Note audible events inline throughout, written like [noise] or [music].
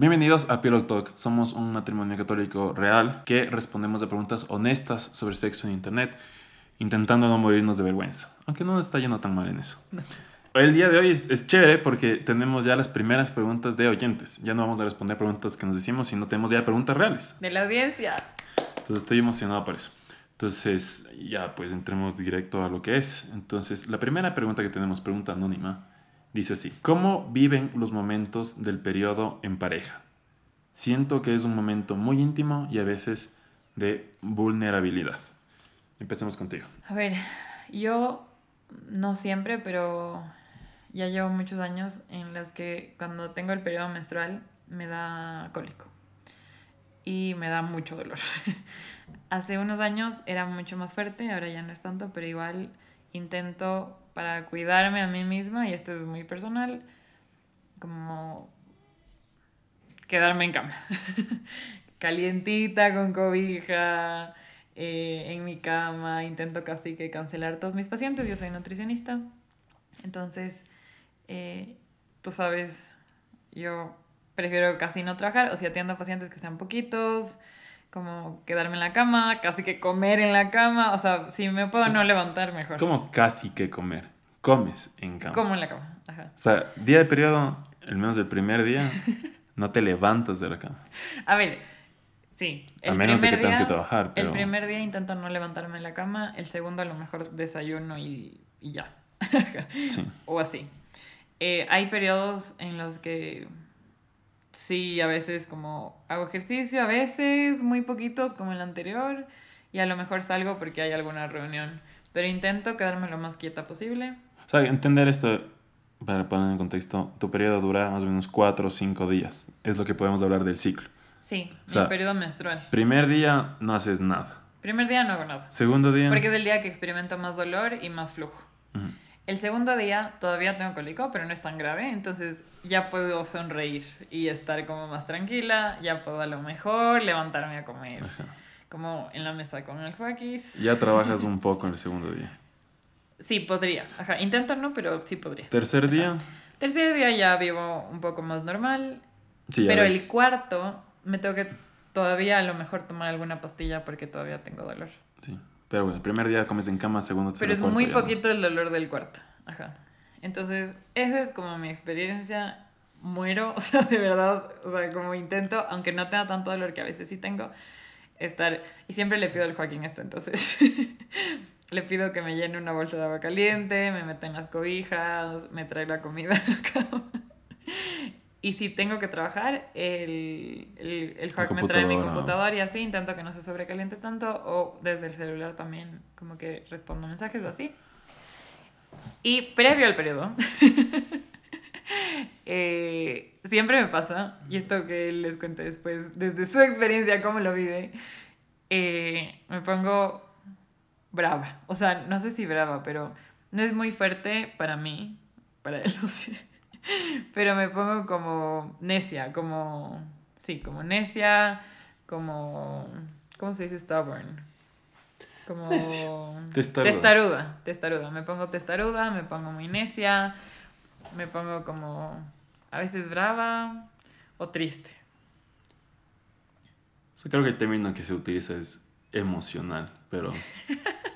Bienvenidos a Pillow Talk. Somos un matrimonio católico real que respondemos a preguntas honestas sobre sexo en internet, intentando no morirnos de vergüenza. Aunque no nos está yendo tan mal en eso. El día de hoy es, es chévere porque tenemos ya las primeras preguntas de oyentes. Ya no vamos a responder preguntas que nos decimos, sino tenemos ya preguntas reales. De la audiencia. Entonces estoy emocionado por eso. Entonces ya pues entremos directo a lo que es. Entonces la primera pregunta que tenemos, pregunta anónima, dice así. ¿Cómo viven los momentos del periodo en pareja? Siento que es un momento muy íntimo y a veces de vulnerabilidad. Empecemos contigo. A ver, yo no siempre, pero ya llevo muchos años en los que cuando tengo el periodo menstrual me da cólico y me da mucho dolor. [laughs] Hace unos años era mucho más fuerte, ahora ya no es tanto, pero igual intento para cuidarme a mí misma, y esto es muy personal, como quedarme en cama. [laughs] Calientita, con cobija, eh, en mi cama, intento casi que cancelar todos mis pacientes, yo soy nutricionista, entonces, eh, tú sabes, yo prefiero casi no trabajar, o si atiendo pacientes que sean poquitos, como quedarme en la cama, casi que comer en la cama, o sea, si me puedo no levantar mejor. ¿Cómo casi que comer? Comes en cama. Como en la cama, ajá. O sea, día de periodo, al menos el primer día, no te levantas de la cama. A ver, sí. A menos de que tengas que trabajar, pero... El primer día intento no levantarme en la cama, el segundo a lo mejor desayuno y, y ya. [laughs] Sí. o así. Eh, hay periodos en los que sí, a veces como hago ejercicio, a veces muy poquitos como el anterior, y a lo mejor salgo porque hay alguna reunión, pero intento quedarme lo más quieta posible. O sea, entender esto, para poner en contexto, tu periodo dura más o menos 4 o 5 días. Es lo que podemos hablar del ciclo. Sí, O sea, el periodo menstrual. Primer día no haces nada. Primer día no hago nada, Segundo día... porque es el día que experimento más dolor y más flujo. El segundo día todavía tengo cólico, pero no es tan grave, entonces ya puedo sonreír y estar como más tranquila, ya puedo a lo mejor levantarme a comer, Ajá. como en la mesa con el joaquis. Ya trabajas [laughs] un poco en el segundo día. Sí, podría. Ajá, intento no, pero sí podría. Tercer día... Tercer día ya vivo un poco más normal, Sí, pero ves. el cuarto me tengo que todavía a lo mejor tomar alguna pastilla porque todavía tengo dolor. Sí. Pero bueno, el primer día comes en cama, segundo, tercero, Pero es cuarto, muy ya no. poquito el dolor del cuarto. Ajá. Entonces, esa es como mi experiencia. Muero, [laughs] o sea, de verdad, o sea, como intento, aunque no tenga tanto dolor que a veces sí tengo, estar. Y siempre le pido al Joaquín esto, entonces. [laughs] le pido que me llene una bolsa de agua caliente, me meta en las cobijas, me trae la comida a la cama. Y si tengo que trabajar, el, el, el Joaquín me trae mi computadora. computador y así intento que no se sobrecaliente tanto. O desde el celular también, como que respondo mensajes o así. Y previo al periodo, [laughs] eh, siempre me pasa, y esto que les cuente después, desde su experiencia, cómo lo vive, eh, me pongo brava. O sea, no sé si brava, pero no es muy fuerte para mí, para él, no sé. [laughs] Pero me pongo como necia, como, sí, como necia, como, ¿cómo se dice stubborn? Como. [laughs] Testaruda. testaruda, testaruda. Me pongo testaruda, me pongo muy necia, me pongo como a veces brava o triste. O sea, creo que el término que se utiliza es emocional, pero [laughs]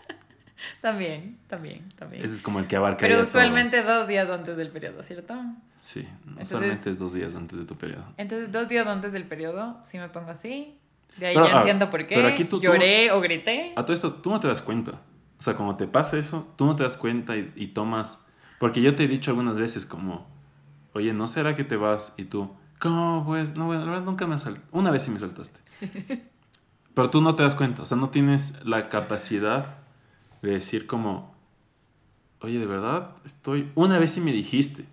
[laughs] También, también, también. ese es como el que abarca Pero usualmente dos días antes del periodo, ¿cierto? Sí, Entonces- usualmente es dos días antes de tu periodo. Entonces, dos días antes del periodo, sí me pongo así. De ahí Pero, ya ah, entiendo por qué. pero aquí tú- tú- Lloré o grité. A todo esto, tú no te das cuenta. O sea, cuando te pasa eso, tú no te das cuenta y, y tomas... Porque yo te he dicho algunas veces como, oye, ¿no será que te vas? Y tú, ¿cómo pues? No, bueno, la verdad nunca me saltaste. Una vez sí me saltaste. [laughs] Pero tú no te das cuenta. O sea, no tienes la capacidad de decir como, oye, de verdad, estoy... Una vez sí me dijiste,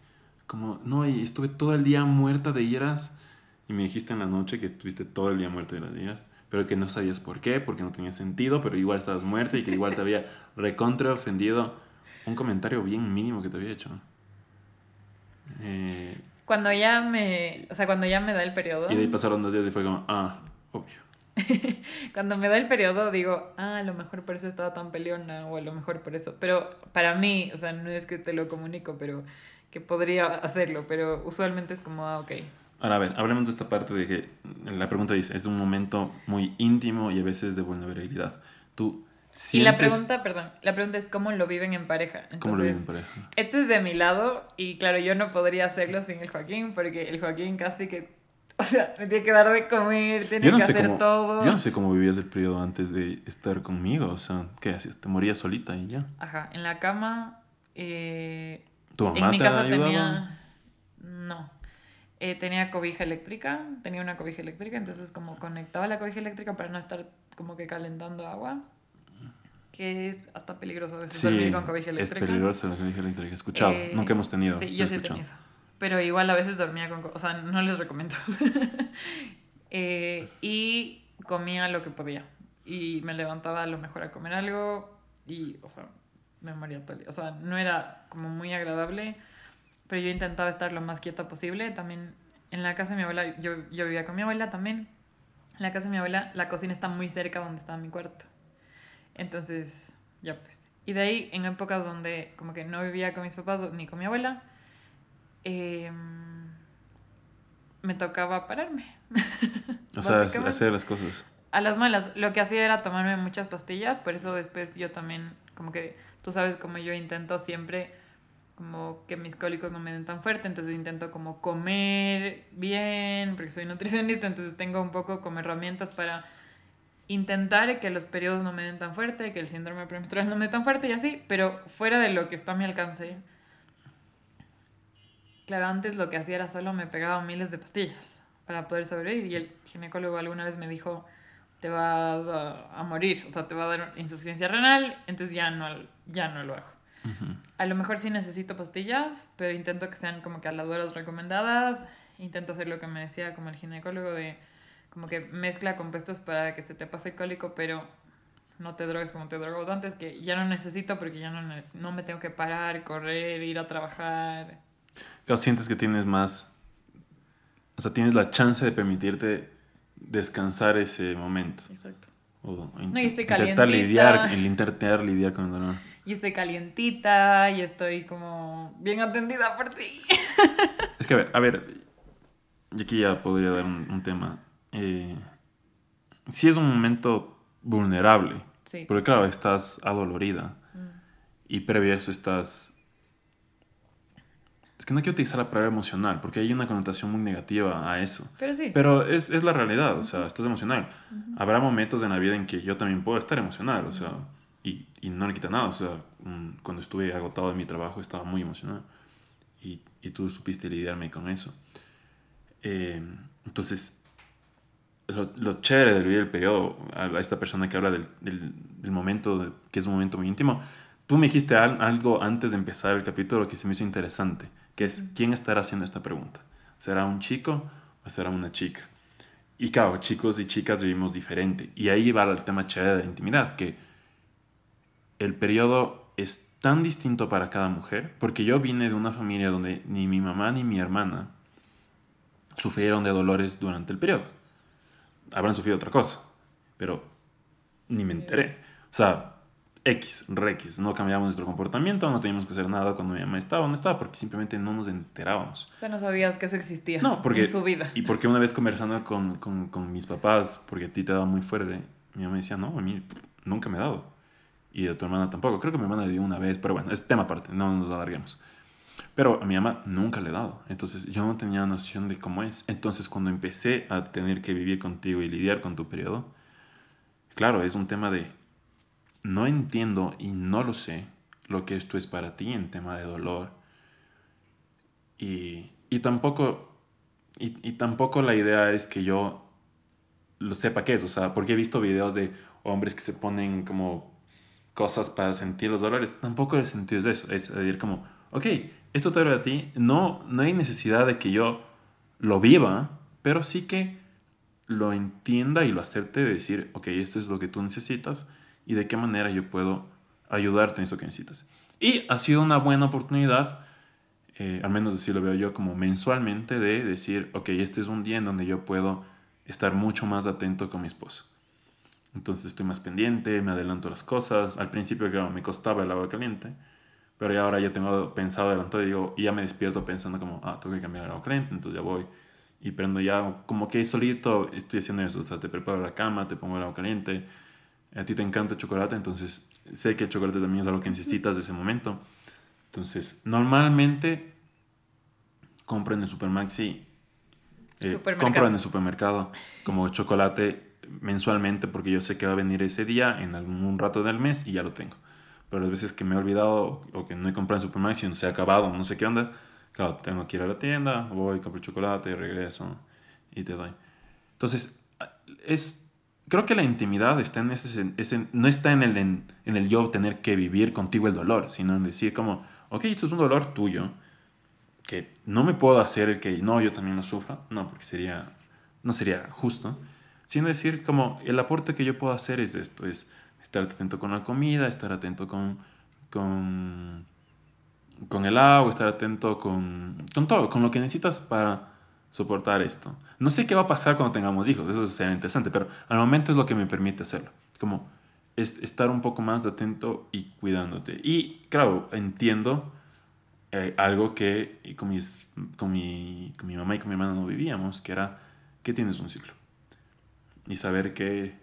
como, no, y estuve todo el día muerta de iras. Y me dijiste en la noche que estuviste todo el día muerto de las iras, pero que no sabías por qué, porque no tenía sentido, pero igual estabas muerta y que igual te había recontra ofendido un comentario bien mínimo que te había hecho. Eh, Cuando ya me, o sea, cuando ya me da el periodo, y de ahí pasaron dos días y fue como, ah, obvio. [laughs] cuando me da el periodo digo, ah, a lo mejor por eso estaba tan peleona o a lo mejor por eso. Pero para mí, o sea, no es que te lo comunico, pero que podría hacerlo, pero usualmente es como, ah, ok. Ahora, a ver, hablemos de esta parte de que la pregunta dice, es un momento muy íntimo y a veces de vulnerabilidad. Tú sientes... Y la pregunta, perdón, la pregunta es cómo lo viven en pareja. Entonces, ¿Cómo lo viven en pareja? Esto es de mi lado y claro, yo no podría hacerlo sin el Joaquín porque el Joaquín casi que, o sea, me tiene que dar de comer, tiene que hacer todo. Yo no sé cómo vivías el periodo antes de estar conmigo, o sea, ¿qué hacías? ¿Te morías solita y ya? Ajá, en la cama... Eh, ¿Tu mamá en mi casa tenía... No eh, tenía cobija eléctrica, tenía una cobija eléctrica, entonces como conectaba la cobija eléctrica para no estar como que calentando agua, que es hasta peligroso a veces dormir con cobija eléctrica. es peligroso la cobija eléctrica, he escuchado, eh, nunca hemos tenido. Sí, yo sí he tenido, pero igual a veces dormía con, o sea, no les recomiendo. [laughs] Eh, y comía lo que podía, y me levantaba a lo mejor a comer algo, y, o sea, me moría todo el día. O sea, no era como muy agradable pero yo intentaba estar lo más quieta posible. También en la casa de mi abuela, yo, yo vivía con mi abuela también. En la casa de mi abuela, la cocina está muy cerca donde estaba mi cuarto. Entonces, ya pues. Y de ahí, en épocas donde como que no vivía con mis papás ni con mi abuela, em, me tocaba pararme. O sea, hacer las cosas. A las malas. Lo que hacía era tomarme muchas pastillas, por eso después yo también, como que, tú sabes, como yo intento siempre como que mis cólicos no me den tan fuerte, entonces intento como comer bien, porque soy nutricionista, entonces tengo un poco como herramientas para intentar que los periodos no me den tan fuerte, que el síndrome premenstrual no me dé tan fuerte y así, pero fuera de lo que está a mi alcance. Claro, antes lo que hacía era solo me pegaba miles de pastillas para poder sobrevivir y el ginecólogo alguna vez me dijo, te vas a, morir, o sea, te va a dar insuficiencia renal, entonces ya no, ya no lo hago. A lo mejor sí necesito pastillas, pero intento que sean como que a las horas recomendadas. Intento hacer lo que me decía como el ginecólogo de como que mezcla compuestos para que se te pase el cólico, pero no te drogues como te drogabas antes, que ya no necesito porque ya no, no me tengo que parar, correr, ir a trabajar. Claro, sientes que tienes más, o sea, tienes la chance de permitirte descansar ese momento. Exacto. O no, y estoy intentar lidiar, el intentar lidiar con el dolor y estoy calientita y estoy como bien atendida por ti. [laughs] Es que, a ver, a ver, y aquí ya podría dar un, tema. Eh, si es un momento vulnerable, sí. porque claro, estás adolorida mm. y previo a eso estás... Es que no quiero utilizar la palabra emocional, porque hay una connotación muy negativa a eso. Pero sí. Pero es, es la realidad, o sea, estás emocional. Habrá momentos en la vida en que yo también puedo estar emocional, o sea y, y, no le quita nada. O sea, cuando estuve agotado de mi trabajo estaba muy emocionado y, y tú supiste lidiarme con eso. Eh, entonces, lo, lo, chévere del video del periodo, a esta persona que habla del, del, momento, que es un momento muy íntimo, tú me dijiste algo antes de empezar el capítulo que se me hizo interesante, que es, ¿quién estará haciendo esta pregunta? ¿Será un chico o será una chica? Y claro, chicos y chicas vivimos diferente. Y ahí va el tema chévere de la intimidad, que el periodo es tan distinto para cada mujer, porque yo vine de una familia donde ni mi mamá ni mi hermana sufrieron de dolores durante el periodo. Habrán sufrido otra cosa, pero ni me enteré. O sea, X, re X, no cambiamos nuestro comportamiento, no teníamos que hacer nada cuando mi mamá estaba o no estaba, porque simplemente no nos enterábamos. O sea, no sabías que eso existía no, porque, en su vida. Y porque una vez conversando con, con, con mis papás, porque a ti te daba muy fuerte, mi mamá decía, no, a mí nunca me ha dado y a tu hermana tampoco. Creo que mi hermana le dio una vez, pero bueno, es tema aparte, no nos alarguemos. Pero a mi mamá nunca le he dado, entonces yo no tenía noción de cómo es. Entonces cuando empecé a tener que vivir contigo y lidiar con tu periodo, claro, es un tema de no entiendo y no lo sé lo que esto es para ti en tema de dolor. Y, y tampoco, y, y tampoco la idea es que yo lo sepa qué es, o sea, porque he visto videos de hombres que se ponen como cosas para sentir los dolores. Tampoco el sentido es eso. Es decir, como, ok, esto te duele a ti. No, no hay necesidad de que yo lo viva, pero sí que lo entienda y lo acepte de decir, ok, esto es lo que tú necesitas y de qué manera yo puedo ayudarte en eso que necesitas. Y ha sido una buena oportunidad, eh, al menos así lo veo yo, como mensualmente, de decir, ok, este es un día en donde yo puedo estar mucho más atento con mi esposa. Entonces estoy más pendiente, me adelanto las cosas. Al principio me costaba el agua caliente, pero ya ahora ya tengo pensado adelantado y digo, ya me despierto pensando como, ah, tengo que cambiar el agua caliente, entonces ya voy y prendo ya como que solito estoy haciendo eso. O sea, te preparo la cama, te pongo el agua caliente. A ti te encanta el chocolate, entonces sé que el chocolate también es algo que necesitas de ese momento. Entonces, normalmente compro en el Supermaxi, eh, compro en el supermercado como chocolate mensualmente porque yo sé que va a venir ese día en algún rato del mes y ya lo tengo. Pero las veces que me he olvidado o que no he comprado en Supermaxi, no se ha acabado, no sé qué onda, claro, tengo que ir a la tienda, voy, compro chocolate, regreso y te doy. Entonces, es, creo que la intimidad está en ese, ese no está en el, en, el yo tener que vivir contigo el dolor, sino en decir como, ok, esto es un dolor tuyo, que no me puedo hacer el que no, yo también lo sufra, no, porque sería, no sería justo, sino decir como, el aporte que yo puedo hacer es esto, es estar atento con la comida, estar atento con, con con el agua, estar atento con, con todo, con lo que necesitas para soportar esto. No sé qué va a pasar cuando tengamos hijos, eso será interesante, pero al momento es lo que me permite hacerlo. Como es estar un poco más atento y cuidándote. Y claro, entiendo eh, algo que con, mis, con, mi, con mi mamá y con mi hermana no vivíamos, que era que tienes un ciclo. Y saber que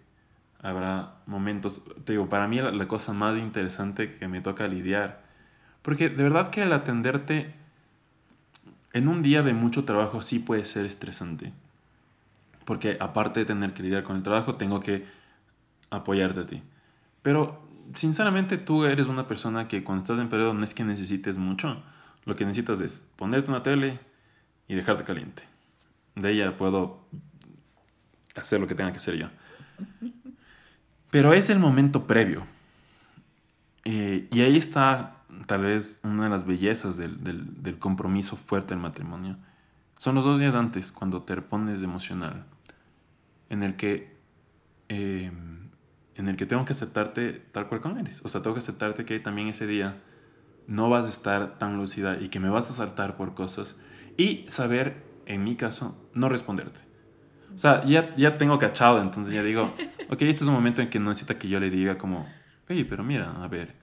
habrá momentos, te digo, para mí la, la cosa más interesante que me toca lidiar porque de verdad que el atenderte en un día de mucho trabajo sí puede ser estresante. Porque aparte de tener que lidiar con el trabajo, tengo que apoyarte a ti. Pero sinceramente tú eres una persona que cuando estás en periodo no es que necesites mucho. Lo que necesitas es ponerte una tele y dejarte caliente. De ella puedo hacer lo que tenga que hacer yo. Pero es el momento previo. Eh, y ahí está tal vez una de las bellezas del, del, del compromiso fuerte del matrimonio, son los dos días antes, cuando te repones emocional, en el que, em, en el que tengo que aceptarte tal cual como eres. O sea, tengo que aceptarte que también ese día no vas a estar tan lúcida y que me vas a saltar por cosas y saber, en mi caso, no responderte. O sea, ya, ya tengo cachado, entonces ya digo, [laughs] ok, este es un momento en que no necesita que yo le diga como, oye, pero mira, a ver,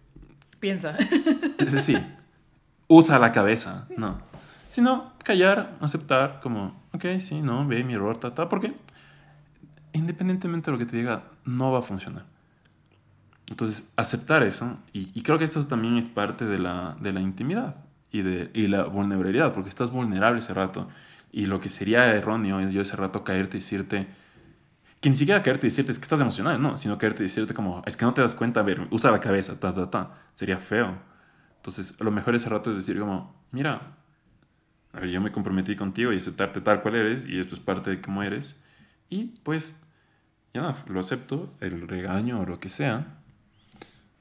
Piensa. Sí, sí. Usa la cabeza, no. Sino callar, aceptar, como, ok, sí, no, ve mi error, ta, ta, porque independientemente de lo que te diga, no va a funcionar. Entonces, aceptar eso, y, creo que esto también es parte de la, de la intimidad y de y la vulnerabilidad, porque estás vulnerable ese rato. Y lo que sería erróneo es yo ese rato caerte y decirte, que ni siquiera y decirte es que estás emocional, no, sino y decirte como, es que no te das cuenta, a ver, usa la cabeza, ta, ta, ta, sería feo. Entonces, lo mejor ese rato es decir como, mira, a ver, yo me comprometí contigo y aceptarte tal cual eres y esto es parte de cómo eres. Y pues, ya nada, lo acepto, el regaño o lo que sea,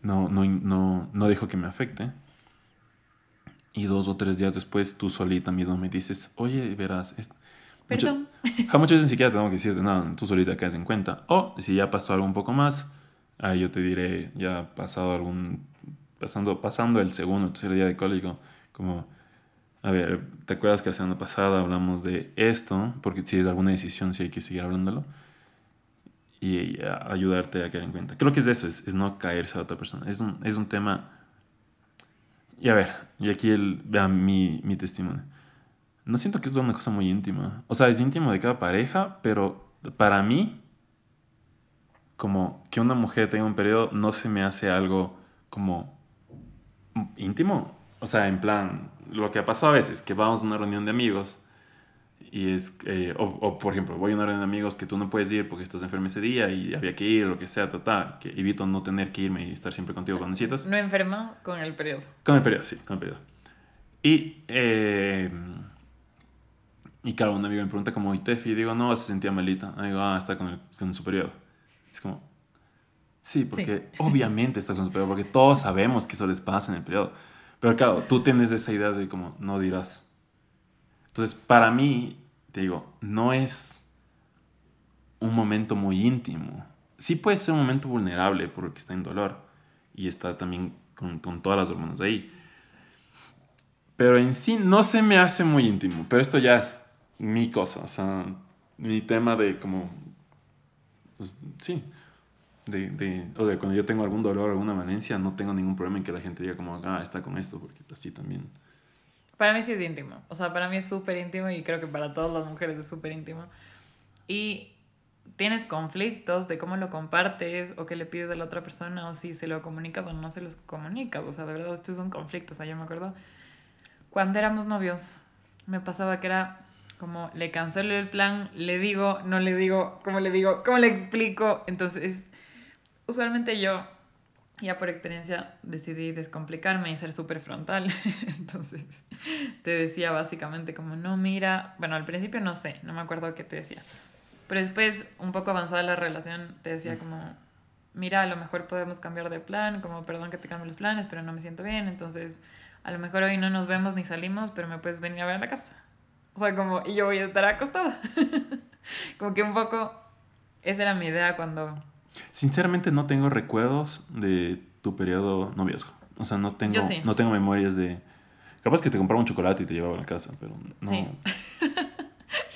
no, no, no, no dejo que me afecte. Y dos o tres días después, tú solita mismo me dices, oye, verás, Perdón. Mucho, [laughs] muchas veces ni siquiera tengo que decirte nada, tú solita caes en cuenta. O si ya pasó algo un poco más, ahí yo te diré, ya pasado algún, pasando, pasando el segundo, tercer día de cólico, como, a ver, ¿te acuerdas que la semana pasada hablamos de esto? Porque si es alguna decisión, si hay que seguir hablándolo. Y, ayudarte a caer en cuenta. Creo que es de eso, es, no caerse a otra persona. Es un, es un tema... Y a ver, y aquí el, vean mi, mi testimonio no siento que es una cosa muy íntima. O sea, es íntimo de cada pareja, pero para mí, como que una mujer tenga un periodo no se me hace algo como íntimo. O sea, en plan, lo que ha pasado a veces, que vamos a una reunión de amigos y es, eh, o, por ejemplo, voy a una reunión de amigos que tú no puedes ir porque estás enfermo ese día y había que ir, lo que sea, ta, que evito no tener que irme y estar siempre contigo cuando necesitas. No enfermo con el periodo. Con el periodo, sí, con el periodo. Y eh, y claro, un amigo me pregunta como, ¿y Tefi? Y digo, no, se sentía malita. Y digo, ah, está con, el, con su periodo. Es como, sí, porque obviamente está con su periodo, porque todos sabemos que eso les pasa en el periodo. Pero claro, tú tienes esa idea de como, no dirás. Entonces, para mí, te digo, no es un momento muy íntimo. Sí puede ser un momento vulnerable porque está en dolor y está también con, con todas las hormonas ahí. Pero en sí no se me hace muy íntimo. Pero esto ya es mi cosa, o sea, mi tema de como, pues, sí, de, de, o de cuando yo tengo algún dolor, alguna valencia, no tengo ningún problema en que la gente diga como, ah, está con esto, porque así también. Para mí sí es íntimo. O sea, para mí es súper íntimo y creo que para todas las mujeres es súper íntimo. Y tienes conflictos de cómo lo compartes o qué le pides a la otra persona o si se lo comunicas o no se los comunicas. O sea, de verdad, esto es un conflicto. O sea, yo me acuerdo cuando éramos novios, me pasaba que era como le cancelo el plan, le digo, no le digo, ¿cómo le digo? ¿Cómo le explico? Entonces, usualmente yo, ya por experiencia, decidí descomplicarme y ser súper frontal. [laughs] Entonces, te decía básicamente como, no, mira, bueno, al principio no sé, no me acuerdo qué te decía pero después, un poco avanzada la relación, te decía como, mira, a lo mejor podemos cambiar de plan, como perdón que te cambie los planes, pero no me siento bien, entonces a lo mejor hoy no nos vemos ni salimos, pero me puedes venir a ver a la casa. O sea, como, y yo voy a estar acostada. [laughs] como que un poco, esa era mi idea cuando... Sinceramente no tengo recuerdos de tu periodo noviazgo. O sea, no tengo, no tengo memorias de... Capaz que te compraba un chocolate y te llevaba a la casa, pero no... Sí.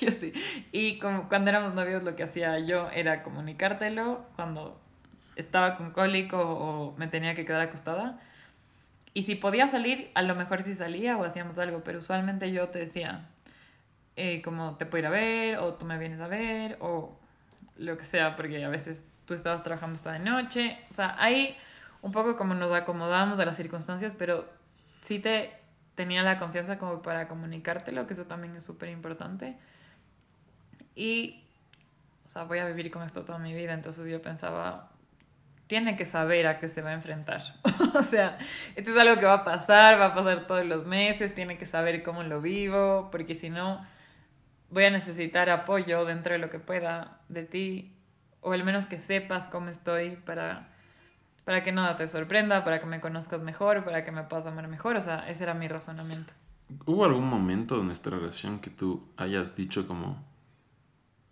[laughs] yo sí. Y como cuando éramos novios lo que hacía yo era comunicártelo cuando estaba con cólico o me tenía que quedar acostada. Y si podía salir, a lo mejor sí salía o hacíamos algo, pero usualmente yo te decía, eh, como te puedo ir a ver o tú me vienes a ver o lo que sea, porque a veces tú estabas trabajando hasta de noche. O sea, ahí un poco como nos acomodamos a las circunstancias, pero sí te tenía la confianza como para comunicártelo, que eso también es súper importante. Y, o sea, voy a vivir con esto toda mi vida, entonces yo pensaba, tiene que saber a qué se va a enfrentar. [laughs] o sea, esto es algo que va a pasar, va a pasar todos los meses, tiene que saber cómo lo vivo, porque si no, voy a necesitar apoyo dentro de lo que pueda de ti, o al menos que sepas cómo estoy para, para que nada te sorprenda, para que me conozcas mejor, para que me puedas amar mejor. O sea, ese era mi razonamiento. ¿Hubo algún momento en nuestra relación que tú hayas dicho como,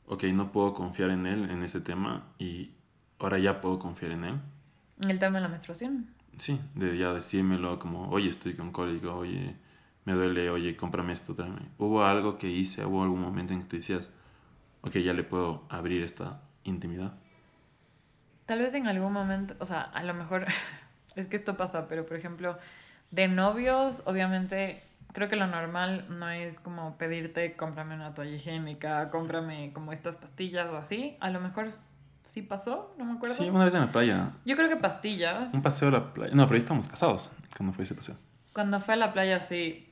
ok, no puedo confiar en él en ese tema y ahora ya puedo confiar en él. ¿En el tema de la menstruación? Sí, de ya decírmelo como, oye, estoy con cólico, oye, me duele, oye, cómprame esto, tráeme. ¿Hubo algo que hice, hubo algún momento en que te decías, ok, ya le puedo abrir esta intimidad? Tal vez en algún momento, o sea, a lo mejor [laughs] es que esto pasa, pero por ejemplo, de novios, obviamente creo que lo normal no es como pedirte, cómprame una toalla higiénica, cómprame como estas pastillas o así. A lo mejor sí pasó, no me acuerdo. Sí, una vez en la playa. Yo creo que pastillas. Un paseo a la playa. No, pero ahí estábamos casados cuando fue ese paseo. Cuando fue a la playa, sí.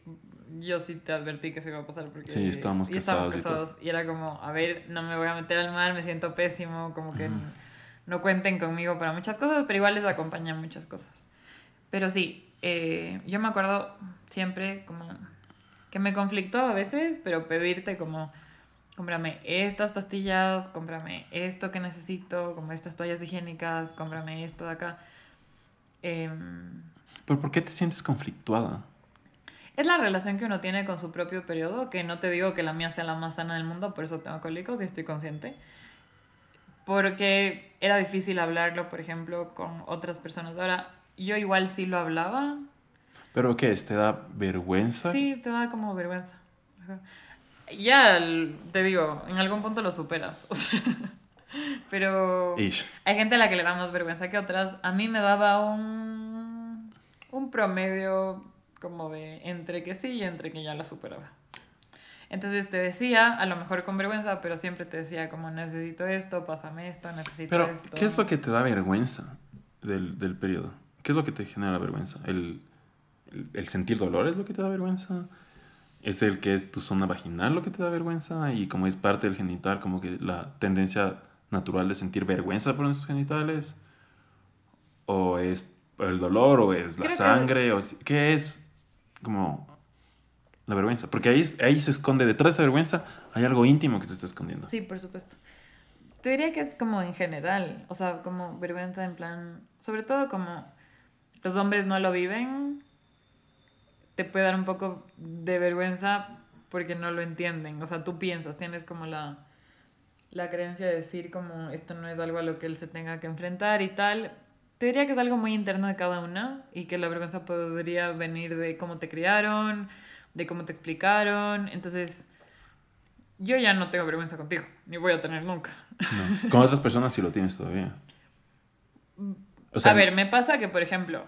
Yo sí te advertí que se iba a pasar porque... Sí, estábamos casados. Y, estábamos casados y, era como, a ver, no me voy a meter al mar, me siento pésimo, como que no cuenten conmigo para muchas cosas, pero igual les acompaña muchas cosas. Pero sí, eh, yo me acuerdo siempre como que me conflictó a veces, pero pedirte como, cómprame estas pastillas, cómprame esto que necesito, como estas toallas higiénicas, cómprame esto de acá. Em, ¿Pero por qué te sientes conflictuada? Es la relación que uno tiene con su propio periodo, que no te digo que la mía sea la más sana del mundo, por eso tengo cólicos y estoy consciente. Porque era difícil hablarlo, por ejemplo, con otras personas. Ahora, yo igual sí lo hablaba. ¿Pero qué es? ¿Te da vergüenza? Sí, te da como vergüenza. Ya, te digo, en algún punto lo superas. [laughs] pero hay gente a la que le da más vergüenza que otras. A mí me daba un, un promedio como de entre que sí y entre que ya lo superaba. Entonces te decía, a lo mejor con vergüenza, pero siempre te decía como necesito esto, pásame esto, necesito pero, esto. ¿Qué es lo que te da vergüenza del, del periodo? ¿Qué es lo que te genera vergüenza? ¿El, el, sentir dolor es lo que te da vergüenza? ¿Es el que es tu zona vaginal lo que te da vergüenza? Y como es parte del genital, como que la tendencia natural de sentir vergüenza por nuestros genitales? ¿O es el dolor? ¿O es la sangre? O, ¿Qué es como la vergüenza? Porque ahí, ahí se esconde, detrás de esa vergüenza hay algo íntimo que se está escondiendo. Sí, por supuesto. Te diría que es como en general, o sea, como vergüenza en plan, sobre todo como los hombres no lo viven, te puede dar un poco de vergüenza porque no lo entienden. O sea, tú piensas, tienes como la, la creencia de decir como esto no es algo a lo que él se tenga que enfrentar y tal. Te diría que es algo muy interno de cada una y que la vergüenza podría venir de cómo te criaron, de cómo te explicaron. Entonces, yo ya no tengo vergüenza contigo, ni voy a tener nunca. Con otras personas sí lo tienes todavía. a ver, me pasa que, por ejemplo,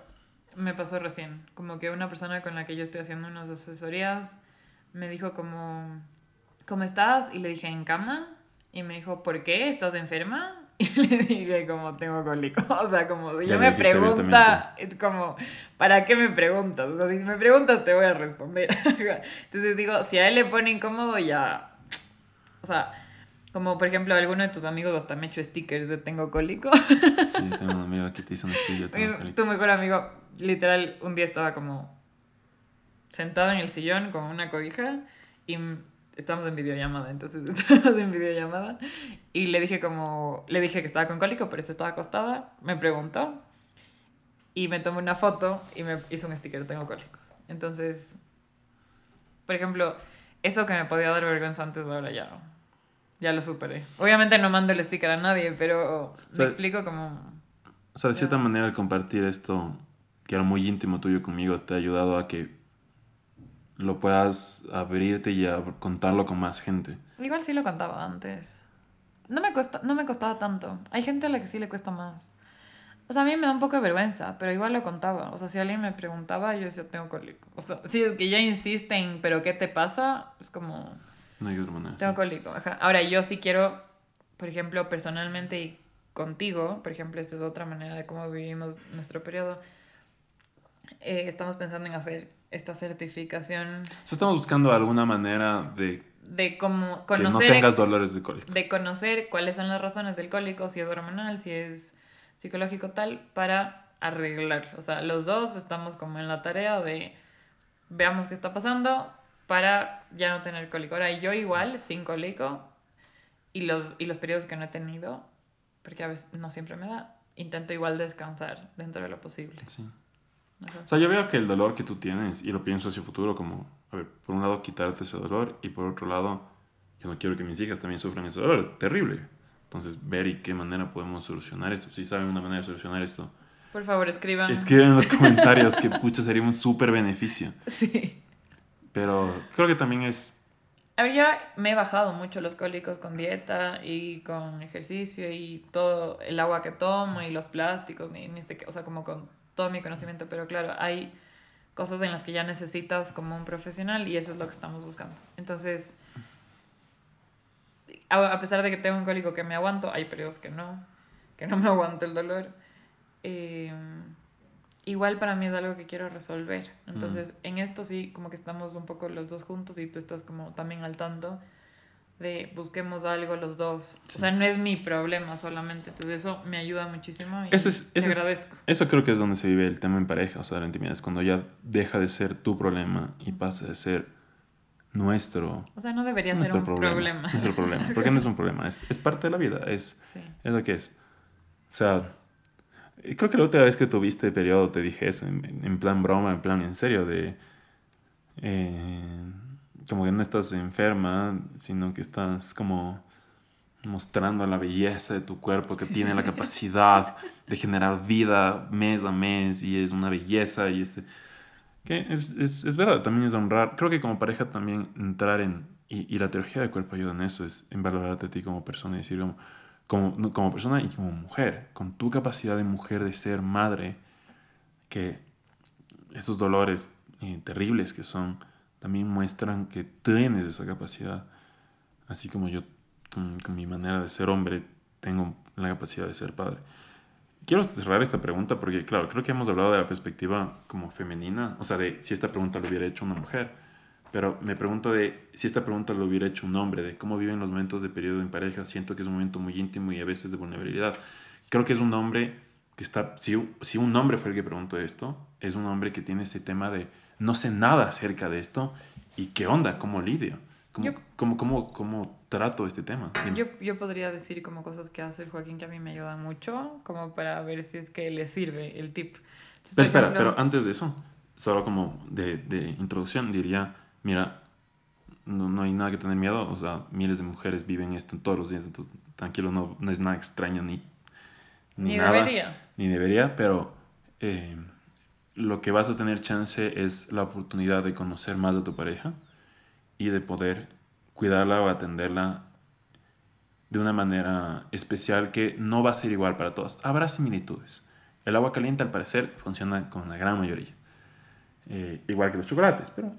me pasó recién. Como que una persona con la que yo estoy haciendo unas asesorías me dijo como, ¿cómo estás? Y le dije, en cama. Y me dijo, ¿por qué? ¿Estás enferma? [laughs] Y le dije, como, tengo cólico. [laughs] O sea, como, si Ya yo me pregunta, es como, ¿para qué me preguntas? O sea, si me preguntas, te voy a responder. [laughs] Entonces digo, si a él le pone incómodo, ya. O sea, como por ejemplo, alguno de tus amigos hasta me hecho stickers de tengo cólico. Sí, tengo un amigo que te hizo un estilo. tengo cólico. tu mejor amigo, literal, un día estaba como sentado en el sillón con una cobija y estábamos en videollamada, entonces [laughs] estábamos en videollamada y le dije como, le dije que estaba con cólico, pero esto estaba acostada, me preguntó y me tomó una foto y me hizo un sticker, tengo cólicos. Entonces, por ejemplo, eso que me podía dar vergüenza antes, ahora ya, ya lo superé. Obviamente no mando el sticker a nadie, pero O me sea, explico como... O sea, de cierta manera, el compartir esto, que era muy íntimo tuyo conmigo, te ha ayudado a que lo puedas abrirte y a contarlo con más gente. Igual sí lo contaba antes. No me, cuesta, no me costaba tanto. Hay gente a la que sí le cuesta más. O sea, a mí me da un poco de vergüenza, pero igual lo contaba. O sea, si alguien me preguntaba, yo decía, tengo cólico. O sea, si es que ya insisten, pero ¿qué te pasa? Es como, No hay otra manera. tengo sí. cólico. Ajá. Ahora, yo sí quiero, por ejemplo, personalmente y contigo, por ejemplo, esta es otra manera de cómo vivimos nuestro periodo. Eh, estamos pensando en hacer esta certificación O sea, estamos buscando alguna manera de de cómo que no conocer tengas dolores de cólico. de conocer cuáles son las razones del cólico, si es hormonal, si es psicológico tal, para arreglar. O sea, los dos estamos como en la tarea de veamos qué está pasando para ya no tener cólico. Ahora, yo igual, sin cólico, y los, y los periodos que no he tenido, porque a veces no siempre me da, intento igual descansar dentro de lo posible. Sí. Ajá. O sea, yo veo que el dolor que tú tienes, y lo pienso hacia el futuro, como, a ver, por un lado quitarte ese dolor, y por otro lado, yo no quiero que mis hijas también sufran ese dolor, terrible. Entonces, ver y qué manera podemos solucionar esto. Si saben una manera de solucionar esto, Por favor, escriban. escriben en los [laughs] comentarios que, pucha, sería un súper beneficio. Sí. Pero creo que también es, A ver, yo me he bajado mucho los cólicos con dieta y con ejercicio y todo el agua que tomo y los plásticos, ni, ni qué, o sea, como con todo mi conocimiento, pero claro, hay cosas en las que ya necesitas como un profesional y eso es lo que estamos buscando. Entonces, a, pesar de que tengo un cólico que me aguanto, hay periodos que no, que no [laughs] me aguanto el dolor. Eh, igual para mí es algo que quiero resolver. Entonces, en esto sí, como que estamos un poco los dos juntos y tú estás como también al tanto de busquemos algo los dos. O sea, no es mi problema solamente. Entonces, eso me ayuda muchísimo y Eso es- te eso es- agradezco. eso creo que es donde se vive el tema en pareja, o sea, la intimidad, es cuando ya deja de ser tu problema y pasa de ser nuestro, O sea, no debería ser nuestro un problema. problema. Nuestro problema, [laughs] porque no es un problema, es, es parte de la vida, es, Sí. es lo que es. O sea, creo que la última vez que tuviste periodo te dije eso, en, en plan broma, en plan en serio, de... eh, como que no estás enferma, sino que estás como mostrando la belleza de tu cuerpo que tiene la capacidad de generar vida mes a mes y es una belleza y es que es, es, es verdad también es honrar. Creo que como pareja también entrar en y, y la teología del cuerpo ayuda en eso es en valorarte a ti como persona y decir como, como, como persona y como mujer con tu capacidad de mujer de ser madre que esos dolores eh, terribles que son también muestran que tienes esa capacidad así como yo con, con mi manera de ser hombre tengo la capacidad de ser padre. Quiero cerrar esta pregunta porque, claro, creo que hemos hablado de la perspectiva como femenina, o sea, de si esta pregunta lo hubiera hecho una mujer, pero me pregunto de si esta pregunta lo hubiera hecho un hombre, de cómo viven los momentos de periodo en pareja. Siento que es un momento muy íntimo y a veces de vulnerabilidad. Creo que es un hombre que está, si, si un hombre fue el que preguntó esto, es un hombre que tiene ese tema de no sé nada acerca de esto y qué onda, cómo lidio, cómo, Yo- cómo, cómo, cómo trato este tema. Yo, yo podría decir como cosas que hace el Joaquín que a mí me ayudan mucho, como para ver si es que le sirve el tip. Entonces, Pero espera, ejemplo, pero antes de eso, solo como de, de introducción, diría, mira, no, no hay nada que tener miedo, o sea, miles de mujeres viven esto todos los días, entonces tranquilo, no, no es nada extraño ni, ni, Ni nada, debería. ni debería, pero eh, lo que vas a tener chance es la oportunidad de conocer más de tu pareja y de poder cuidarla o atenderla de una manera especial que no va a ser igual para todas. Habrá similitudes. El agua caliente, al parecer, funciona con la gran mayoría. Eh, igual que los chocolates, pero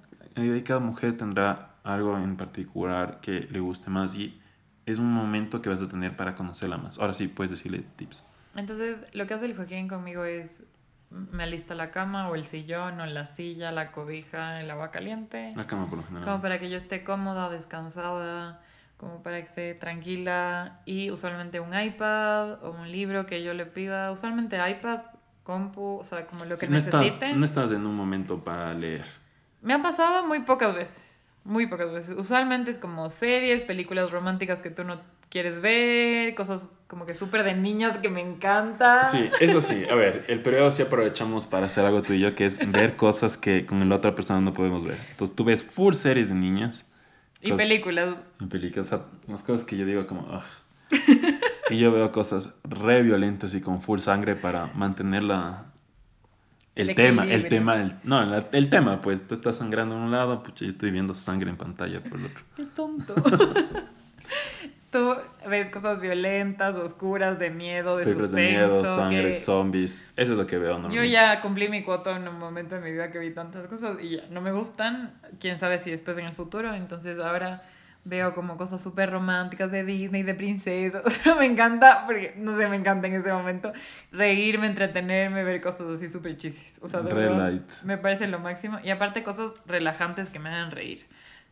cada mujer tendrá algo en particular que le guste más y es un momento que vas a tener para conocerla más. Ahora sí, puedes decirle tips. Entonces, lo que hace el Joaquín conmigo es me alista la cama o el sillón o la silla, la cobija, el agua caliente. La cama por lo general. Como para que yo esté cómoda, descansada, como para que esté tranquila y usualmente un iPad o un libro que yo le pida, usualmente iPad, compu, o sea, como lo que no necesite. Estás, no estás en un momento para leer. Me ha pasado muy pocas veces, muy pocas veces. Usualmente es como series, películas románticas que tú no quieres ver, cosas como que súper de niñas que me encanta. Sí, eso sí. A ver, el periodo sí aprovechamos para hacer algo tú y yo, que es ver cosas que con la otra persona no podemos ver. Entonces tú ves full series de niñas. Y películas. Y películas. O sea, unas cosas que yo digo como... y yo veo cosas re violentas y con full sangre para mantenerla... El, tema, el tema, el, no, el, tema, pues tú estás sangrando en un lado, pues yo estoy viendo sangre en pantalla por el otro. Qué tonto. [laughs] tú ves cosas violentas, oscuras, de miedo, de suspenso. de miedo, sangre, zombies. Eso es lo que veo, ¿no? Yo ya cumplí mi cuota en un momento de mi vida que vi tantas cosas y ya no me gustan. Quién sabe si después en el futuro. Entonces ahora veo como cosas súper románticas de Disney, de princesas. [laughs] O sea, me encanta, porque no sé, me encanta en ese momento reírme, entretenerme, ver cosas así súper chisis. O sea, de verdad, me parece lo máximo. Y aparte cosas relajantes que me hagan reír.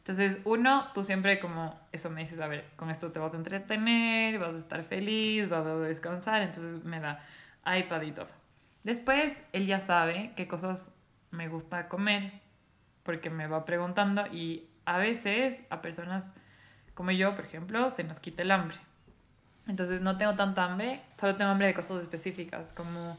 Entonces, uno, tú siempre como eso me dices, a ver, con esto te vas a entretener, vas a estar feliz, vas a descansar, entonces me da iPad y todo. Después, él ya sabe qué cosas me gusta comer, porque me va preguntando y a veces a personas como yo, por ejemplo, se nos quita el hambre. Entonces no tengo tanta hambre, solo tengo hambre de cosas específicas, como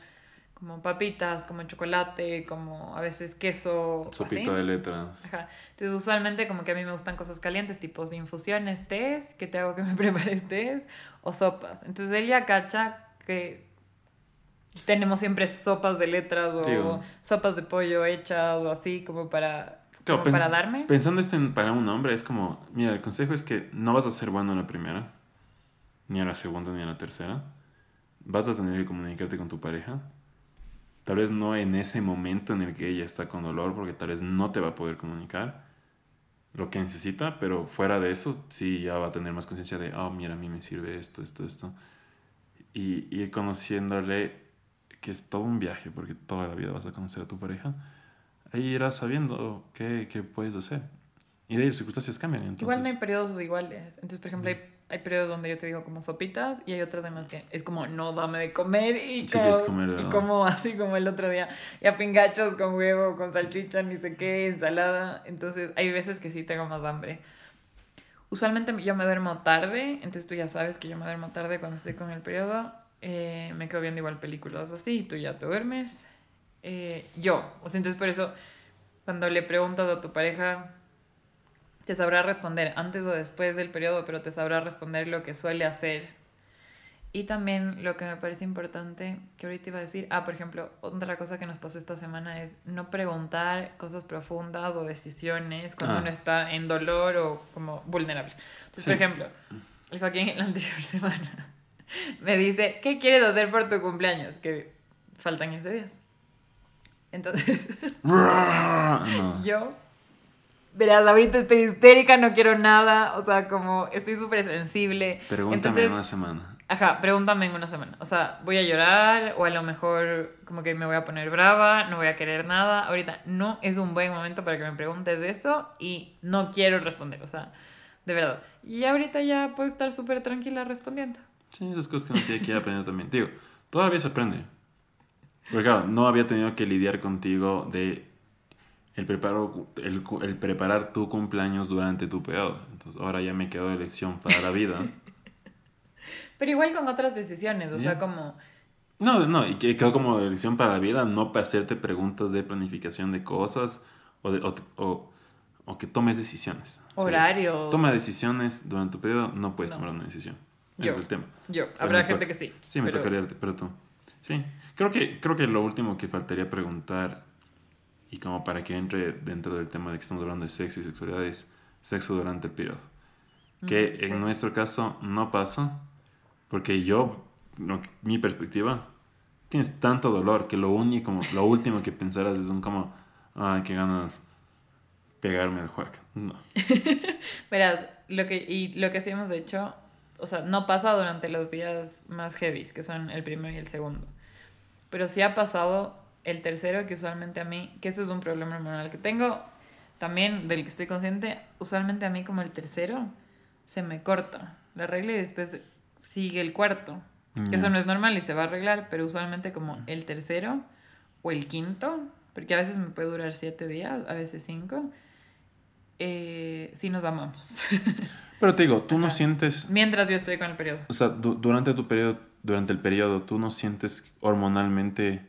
como papitas, como chocolate, como a veces queso. Sopita de letras. Ajá. Entonces, usualmente, como que a mí me gustan cosas calientes, tipos de infusiones, tés, que te hago que me [laughs] prepares tés, o sopas. Entonces, él ya cacha que tenemos siempre sopas de letras o sopas de pollo hechas o así, como para, para darme. Pensando esto en, para un hombre, es como: mira, el consejo es que no vas a ser bueno en la primera, ni a la segunda, ni a la tercera. Vas a tener que comunicarte con tu pareja Tal vez no en ese momento en el que ella está con dolor, porque tal vez no te va a poder comunicar lo que necesita, pero fuera de eso, sí ya va a tener más conciencia de, oh, mira, a mí me sirve esto, esto, esto. Y ir conociéndole que es todo un viaje, porque toda la vida vas a conocer a tu pareja, ahí irás sabiendo qué, qué puedes hacer. Y de ahí las circunstancias cambian. Entonces... Igual no hay periodos iguales. Entonces, por ejemplo, hay hay periodos donde yo te digo como sopitas y hay otras en las que es como no dame de comer y, como, y como así como el otro día ya pingachos con huevo con salchicha ni sé qué ensalada. Entonces hay veces que sí tengo más hambre. Usualmente yo me duermo tarde entonces tú ya sabes que yo me duermo tarde cuando estoy con el periodo. Eh, me quedo viendo igual películas o así y tú ya te duermes. Eh, yo o sea entonces por eso cuando le preguntas a tu pareja te sabrá responder antes o después del periodo, pero te sabrá responder lo que suele hacer. Y también lo que me parece importante, que ahorita iba a decir, ah, por ejemplo, otra cosa que nos pasó esta semana es no preguntar cosas profundas o decisiones cuando ah. uno está en dolor o como vulnerable. Entonces, por ejemplo, el Joaquín la anterior [laughs] semana me dice, ¿qué quieres hacer por tu cumpleaños? Que faltan 15 días. Entonces, [laughs] yo verás, ahorita estoy histérica, no quiero nada, o sea, como estoy súper sensible. Pregúntame en una semana. Ajá, pregúntame en una semana. O sea, voy a llorar o a lo mejor como que me voy a poner brava, no voy a querer nada. Ahorita no es un buen momento para que me preguntes eso y no quiero responder, o sea, de verdad. Y ahorita ya puedo estar súper tranquila respondiendo. Sí, esas cosas que uno tiene que ir aprendiendo también. Digo, todavía se aprende. Porque claro, no había tenido que lidiar contigo de el, preparo, el, el, preparar tu cumpleaños durante tu periodo. Entonces ahora ya me quedó de lección para la vida. [laughs] Pero igual con otras decisiones, o sea, como... No, no, y que quedó como lección para la vida, no para hacerte preguntas de planificación de cosas o, de, o, o, que tomes decisiones. Horarios. toma decisiones durante tu periodo, no puedes tomar una decisión. Yo, es el tema. Yo, habrá gente que sí. Sí, me tocaría, pero tú. Sí, creo que, creo que lo último que faltaría preguntar y como para que entre dentro del tema de que estamos hablando de sexo y sexualidad es sexo durante el periodo. Que en nuestro caso no pasa, porque yo, mi perspectiva, tienes tanto dolor que lo único, lo último que pensarás es un como, ay, qué ganas pegarme al juego. No. [laughs] Verás, lo que, y lo que sí hemos hecho, o sea, no pasa durante los días más heavy, que son el primero y el segundo. Pero sí ha pasado el tercero, que usualmente a mí, que eso es un problema hormonal que tengo, también del que estoy consciente, usualmente a mí como el tercero se me corta la regla y después sigue el cuarto. Que eso no es normal y se va a arreglar, pero usualmente como el tercero o el quinto, porque a veces me puede durar siete días, a veces cinco, eh, sí nos amamos. [laughs] Pero te digo, tú no sientes... Mientras yo estoy con el periodo. O sea, durante tu periodo, durante el periodo, tú no sientes hormonalmente,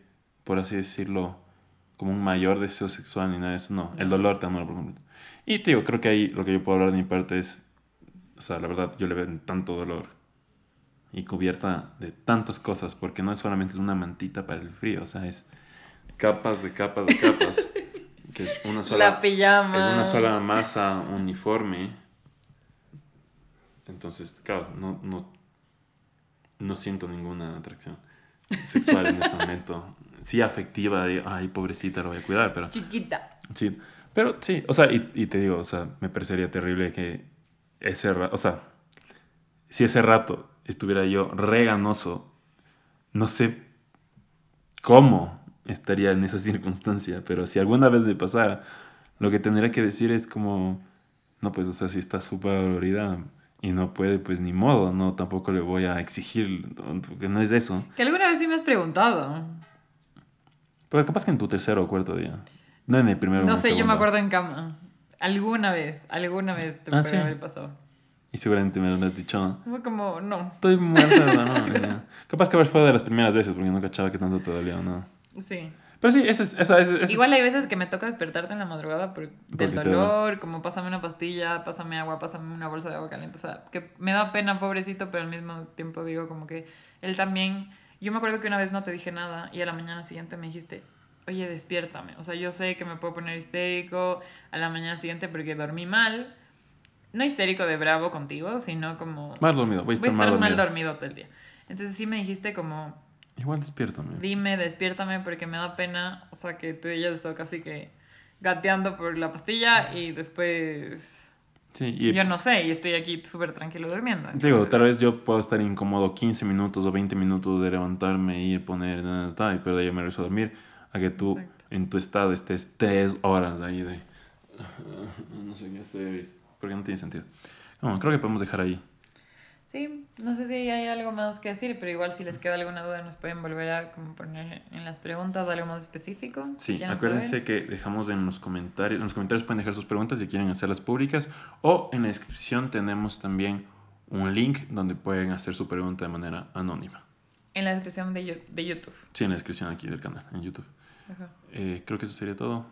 por así decirlo, como un mayor deseo sexual ni nada de eso. No, el dolor te anula por completo. Y te digo, creo que ahí lo que yo puedo hablar de mi parte es, o sea, la verdad, yo le veo tanto dolor y cubierta de tantas cosas, porque no es solamente una mantita para el frío, o sea, es capas de capas de capas, [laughs] que es una sola... La pijama. Es una sola masa uniforme. Entonces, claro, no, no, no siento ninguna atracción sexual en ese momento. Sí, afectiva, de, ay, pobrecita, lo voy a cuidar, pero... Chiquita. Sí, pero sí, o sea, y, y te digo, o sea, me parecería terrible que ese rato, o sea, si ese rato estuviera yo reganoso, no sé cómo estaría en esa circunstancia, pero si alguna vez me pasara, lo que tendría que decir es como, no, pues, o sea, si está súper dolorida y no puede, pues ni modo, no, tampoco le voy a exigir, porque no es eso. Que alguna vez sí me has preguntado. Pero capaz que en tu tercero o cuarto día. No en el primero. No sé, yo me acuerdo en cama. Alguna vez, alguna vez te ah, puede haber pasado. Y seguramente me lo has dicho. Fue como, no. Estoy muerta, no. [laughs] Capaz que fue de las primeras veces porque no cachaba que tanto te dolía, ¿no? Sí. Pero sí, esa es, esa, es, Igual hay veces que me toca despertarte en la madrugada por, del dolor, como pásame una pastilla, pásame agua, pásame una bolsa de agua caliente. O sea, que me da pena, pobrecito, pero al mismo tiempo digo como que él también... Yo me acuerdo que una vez no te dije nada y a la mañana siguiente me dijiste, oye, despiértame. O sea, yo sé que me puedo poner histérico a la mañana siguiente porque dormí mal, no histérico de bravo contigo, sino como... Mal dormido, voy a estar, mal, dormido. todo el día. Entonces sí me dijiste como... Igual despiértame. Dime, despiértame porque me da pena, o sea, que tú y ella estado casi que gateando por la pastilla y después... Sí, y yo no sé, y estoy aquí súper tranquilo durmiendo. Digo, tal vez yo puedo estar incómodo 15 minutos o 20 minutos de levantarme, ir, poner, tal, pero de ahí me regreso a dormir, a que tú en tu estado estés tres horas ahí de... No sé qué hacer porque no tiene sentido. Bueno, creo que podemos dejar ahí. Sí, no sé si hay algo más que decir, pero igual si les queda alguna duda nos pueden volver a como poner en las preguntas algo más específico. Sí, acuérdense que dejamos en los comentarios, en los comentarios pueden dejar sus preguntas si quieren hacerlas públicas o en la descripción tenemos también un link donde pueden hacer su pregunta de manera anónima. En la descripción de, de YouTube. Sí, en la descripción aquí del canal, en YouTube. Eh, creo que eso sería todo.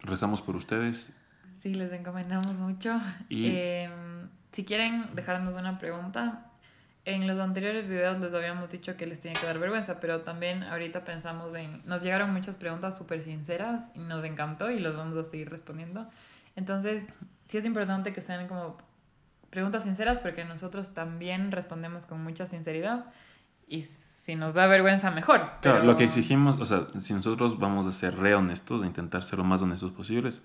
Rezamos por ustedes Sí, les encomendamos mucho. Em, si quieren dejarnos una pregunta, en los anteriores videos les habíamos dicho que les tiene que dar vergüenza, pero también ahorita pensamos en... Nos llegaron muchas preguntas súper sinceras y nos encantó y los vamos a seguir respondiendo. Entonces, sí es importante que sean como preguntas sinceras porque nosotros también respondemos con mucha sinceridad y si nos da vergüenza, mejor. Claro, lo que exigimos, o sea, si nosotros vamos a ser re honestos, a intentar ser lo más honestos posibles,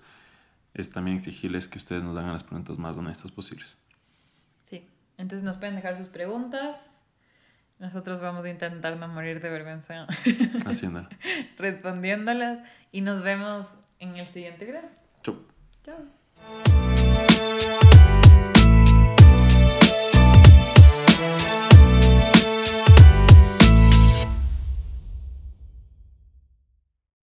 es también exigirles que ustedes nos hagan las preguntas más honestas posibles. Entonces nos pueden dejar sus preguntas. Nosotros vamos a intentar no morir de vergüenza [laughs] haciéndolo. respondiéndolas y nos vemos en el siguiente video. Chau. Chao.